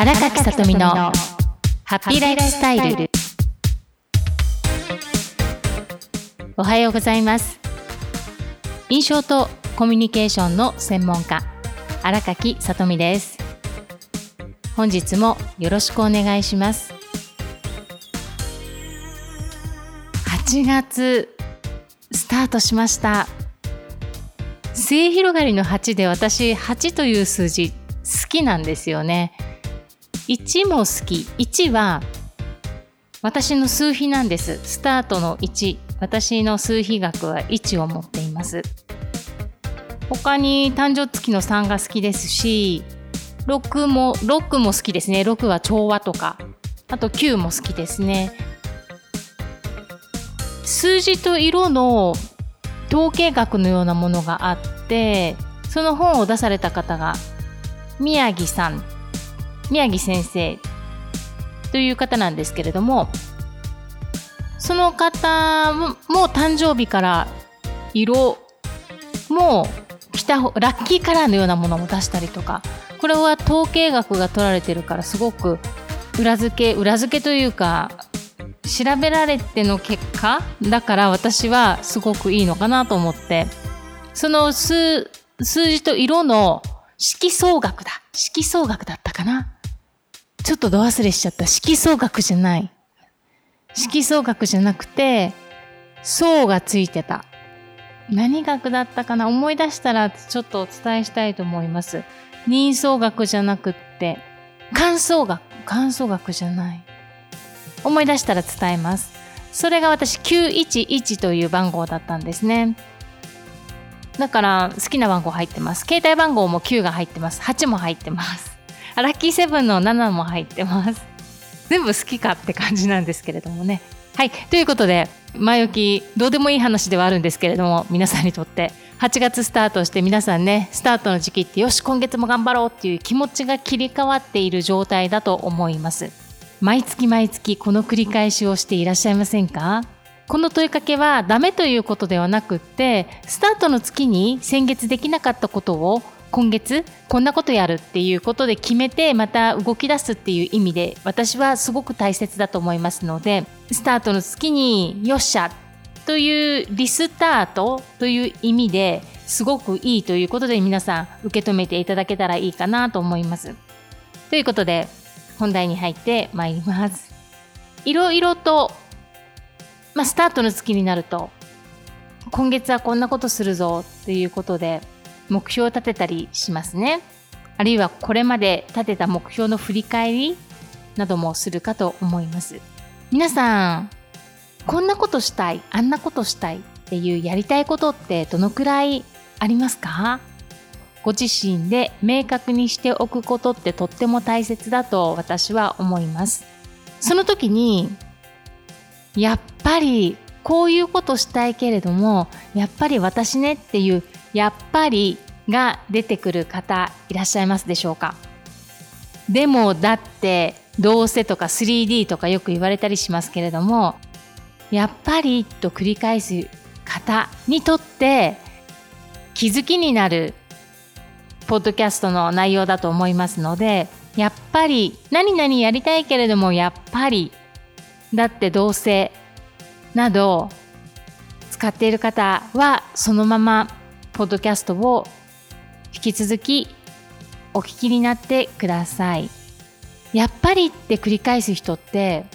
荒垣さとみのハッピーライフスタイル。おはようございます。印象とコミュニケーションの専門家荒垣さとみです。本日もよろしくお願いします。8月スタートしました。末広がりの8で私8という数字好きなんですよね1も好き。1は私の数比なんです。スタートの1私の数比学は1を持っています。他に誕生月の3が好きですし6も6も好きですね。6は調和とか。あと9も好きですね。数字と色の統計学のようなものがあってその本を出された方が宮城さん。宮城先生という方なんですけれどもその方も誕生日から色も来たラッキーカラーのようなものも出したりとかこれは統計学が取られてるからすごく裏付け裏付けというか調べられての結果だから私はすごくいいのかなと思ってその数数字と色の色相学だ色相学だったかな。ちょっと度忘れしちゃった。色相学じゃない。色相学じゃなくて、層がついてた。何学だったかな？思い出したらちょっとお伝えしたいと思います。人相学じゃなくって、感想学、感想学じゃない。思い出したら伝えます。それが私911という番号だったんですね。だから好きな番号入ってます。携帯番号も9が入ってます。8も入ってます。ラッキーセブンの7も入ってます。全部好きかって感じなんですけれどもね。はいということで前置きどうでもいい話ではあるんですけれども皆さんにとって8月スタートして皆さんねスタートの時期ってよし今月も頑張ろうっていう気持ちが切り替わっている状態だと思います。毎月毎月この繰り返しをしていらっしゃいませんか？この問いかけはダメということではなくってスタートの月に先月できなかったことを今月こんなことやるっていうことで決めてまた動き出すっていう意味で私はすごく大切だと思いますのでスタートの月によっしゃというリスタートという意味ですごくいいということで皆さん受け止めていただけたらいいかなと思います。ということで本題に入ってまいります。いろいろと、まあ、スタートの月になると今月はこんなことするぞっていうことで目標を立てたりしますね。あるいはこれまで立てた目標の振り返りなどもするかと思います。皆さん、こんなことしたい、あんなことしたいっていうやりたいことってどのくらいありますか？ご自身で明確にしておくことってとっても大切だと私は思います。その時に、やっぱりこういうことしたいけれども、やっぱり私ねっていうやっぱりが出てくる方いらっしゃいますでしょうか？でもだってどうせとか 3D とかよく言われたりしますけれどもやっぱりと繰り返す方にとって気づきになるポッドキャストの内容だと思いますのでやっぱり何々やりたいけれどもやっぱりだってどうせなど使っている方はそのままポッドキャストを引き続きお聞きになってください。やっぱりって繰り返す人って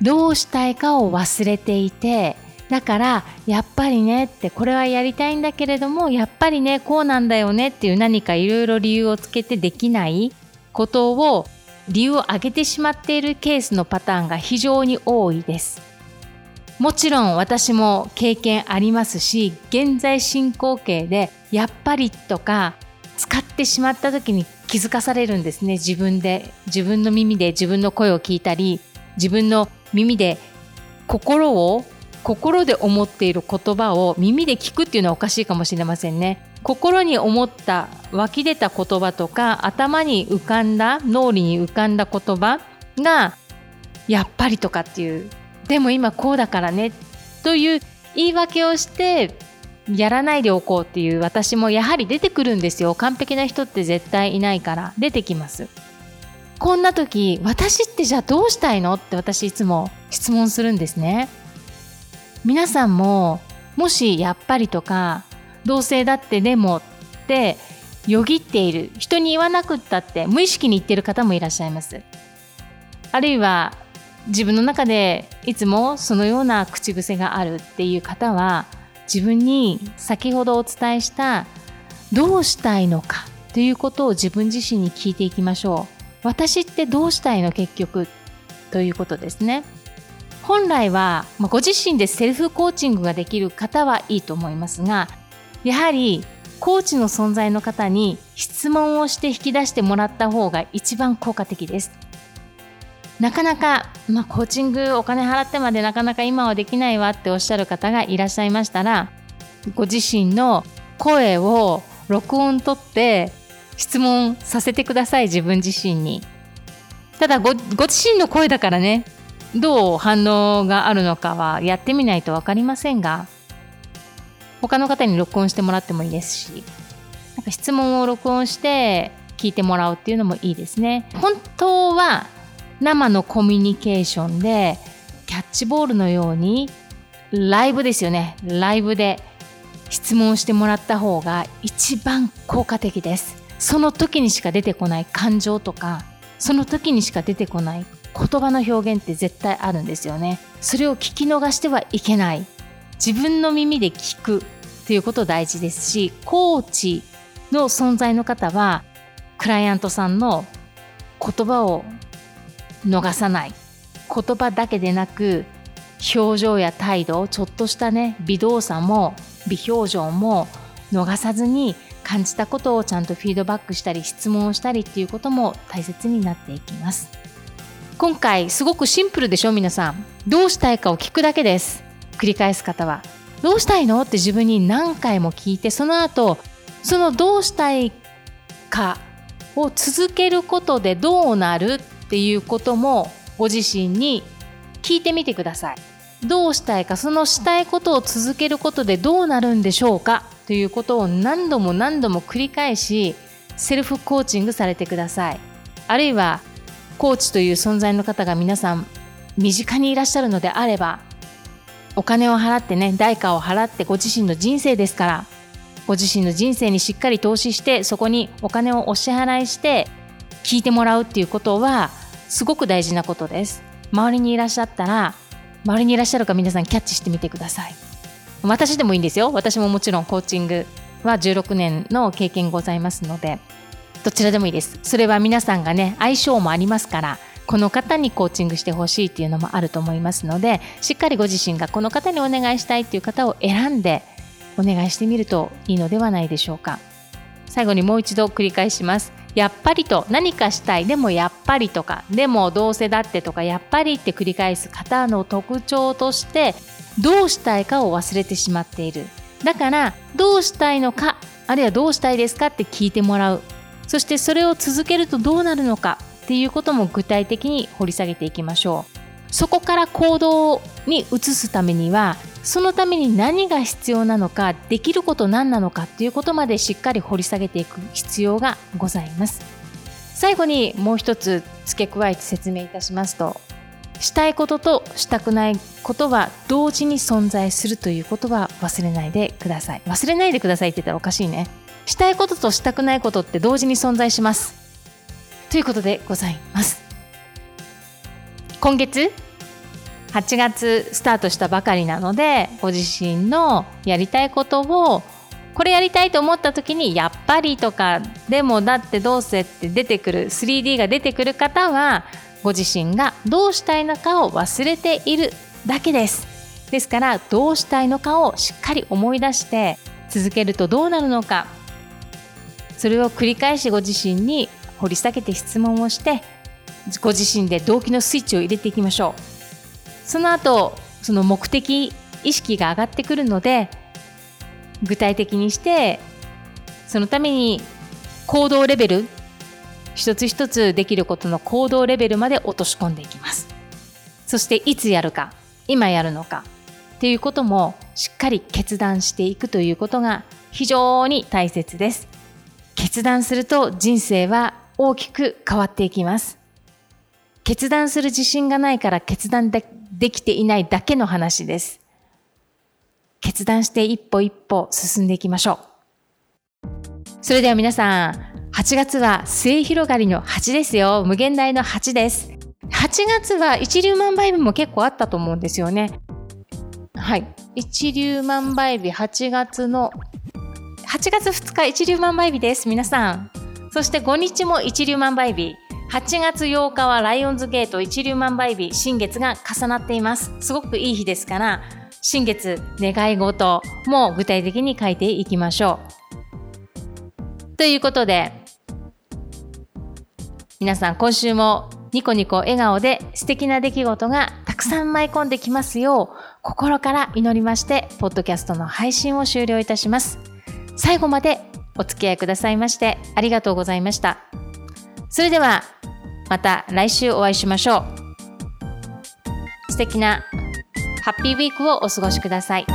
どうしたいかを忘れていてだからやっぱりねってこれはやりたいんだけれどもやっぱりねこうなんだよねっていう何かいろいろ理由をつけてできないことを理由を挙げてしまっているケースのパターンが非常に多いです。もちろん私も経験ありますし現在進行形でやっぱりとか使ってしまった時に気づかされるんですね。自分で自分の耳で自分の声を聞いたり自分の耳で心を心で思っている言葉を耳で聞くっていうのはおかしいかもしれませんね。心に思った湧き出た言葉とか頭に浮かんだ脳裏に浮かんだ言葉がやっぱりとかっていうでも今こうだからねという言い訳をしてやらないでおこうっていう私もやはり出てくるんですよ。完璧な人って絶対いないから。出てきます。こんな時私ってじゃあどうしたいの？って私いつも質問するんですね。皆さんももしやっぱりとか同性だってでもってよぎっている。人に言わなくったって無意識に言ってる方もいらっしゃいます。あるいは自分の中でいつもそのような口癖があるっていう方は自分に先ほどお伝えしたどうしたいのかということを自分自身に聞いていきましょう。私ってどうしたいの結局ということですね。本来は、まあ、ご自身でセルフコーチングができる方はいいと思いますがやはりコーチの存在の方に質問をして引き出してもらった方が一番効果的です。なかなか、まあ、コーチングお金払ってまでなかなか今はできないわっておっしゃる方がいらっしゃいましたらご自身の声を録音取って質問させてください自分自身に。ただごご自身の声だからねどう反応があるのかはやってみないと分かりませんが他の方に録音してもらってもいいですしなんか質問を録音して聞いてもらうっていうのもいいですね。本当は生のコミュニケーションでキャッチボールのようにライブですよね。ライブで質問してもらった方が一番効果的です。その時にしか出てこない感情とかその時にしか出てこない言葉の表現って絶対あるんですよね。それを聞き逃してはいけない。自分の耳で聞くということ大事ですしコーチの存在の方はクライアントさんの言葉を逃さない。言葉だけでなく表情や態度ちょっとしたね微動作も微表情も逃さずに感じたことをちゃんとフィードバックしたり質問をしたりっていうことも大切になっていきます。今回すごくシンプルでしょ皆さん。どうしたいかを聞くだけです。繰り返す方は。どうしたいの？って自分に何回も聞いてその後そのどうしたいかを続けることでどうなる？っていうこともご自身に聞いてみてください。どうしたいかそのしたいことを続けることでどうなるんでしょうかということを何度も何度も繰り返しセルフコーチングされてください。あるいはコーチという存在の方が皆さん身近にいらっしゃるのであればお金を払ってね代価を払ってご自身の人生ですからご自身の人生にしっかり投資してそこにお金をお支払いして聞いてもらうっていうことはすごく大事なことです。周りにいらっしゃったら周りにいらっしゃるか皆さんキャッチしてみてください。私でもいいんですよ。私ももちろんコーチングは16年の経験ございますのでどちらでもいいです。それは皆さんがね相性もありますからこの方にコーチングしてほしいっていうのもあると思いますのでしっかりご自身がこの方にお願いしたいっていう方を選んでお願いしてみるといいのではないでしょうか。最後にもう一度繰り返します。やっぱりと何かしたい。でもやっぱりとかでもどうせだってとかやっぱりって繰り返す方の特徴としてどうしたいかを忘れてしまっている。だからどうしたいのかあるいはどうしたいですかって聞いてもらう。そしてそれを続けるとどうなるのかっていうことも具体的に掘り下げていきましょう。そこから行動に移すためにはそのために何が必要なのかできること何なのかっていうことまでしっかり掘り下げていく必要がございます。最後にもう一つ付け加えて説明いたしますとしたいこととしたくないことは同時に存在するということは忘れないでください。忘れないでくださいって言ったらおかしいね。したいこととしたくないことって同時に存在します。ということでございます。今月8月スタートしたばかりなのでご自身のやりたいことをこれやりたいと思った時にやっぱりとかでもだってどうせって出てくる 3D が出てくる方はご自身がどうしたいのかを忘れているだけです。ですからどうしたいのかをしっかり思い出して続けるとどうなるのか。それを繰り返しご自身に掘り下げて質問をしてご自身で動機のスイッチを入れていきましょう。その後その目的意識が上がってくるので具体的にしてそのために行動レベル一つ一つできることの行動レベルまで落とし込んでいきます。そしていつやるか今やるのかっていうこともしっかり決断していくということが非常に大切です。決断すると人生は大きく変わっていきます。決断する自信がないから決断でできていないだけの話です。決断して一歩一歩進んでいきましょう。それでは皆さん、8月は末広がりの8ですよ。無限大の8です。8月は一粒万倍日も結構あったと思うんですよね。はい。一粒万倍日8月の8月2日一粒万倍日です。皆さん。そして5日も一粒万倍日。8月8日はライオンズゲート一粒万倍日、新月が重なっています。すごくいい日ですから、新月願い事も具体的に書いていきましょう。ということで、皆さん今週もニコニコ笑顔で素敵な出来事がたくさん舞い込んできますよう心から祈りましてポッドキャストの配信を終了いたします最後までお付き合いくださいましてありがとうございましたそれではまた来週お会いしましょう素敵なハッピーウィークをお過ごしください。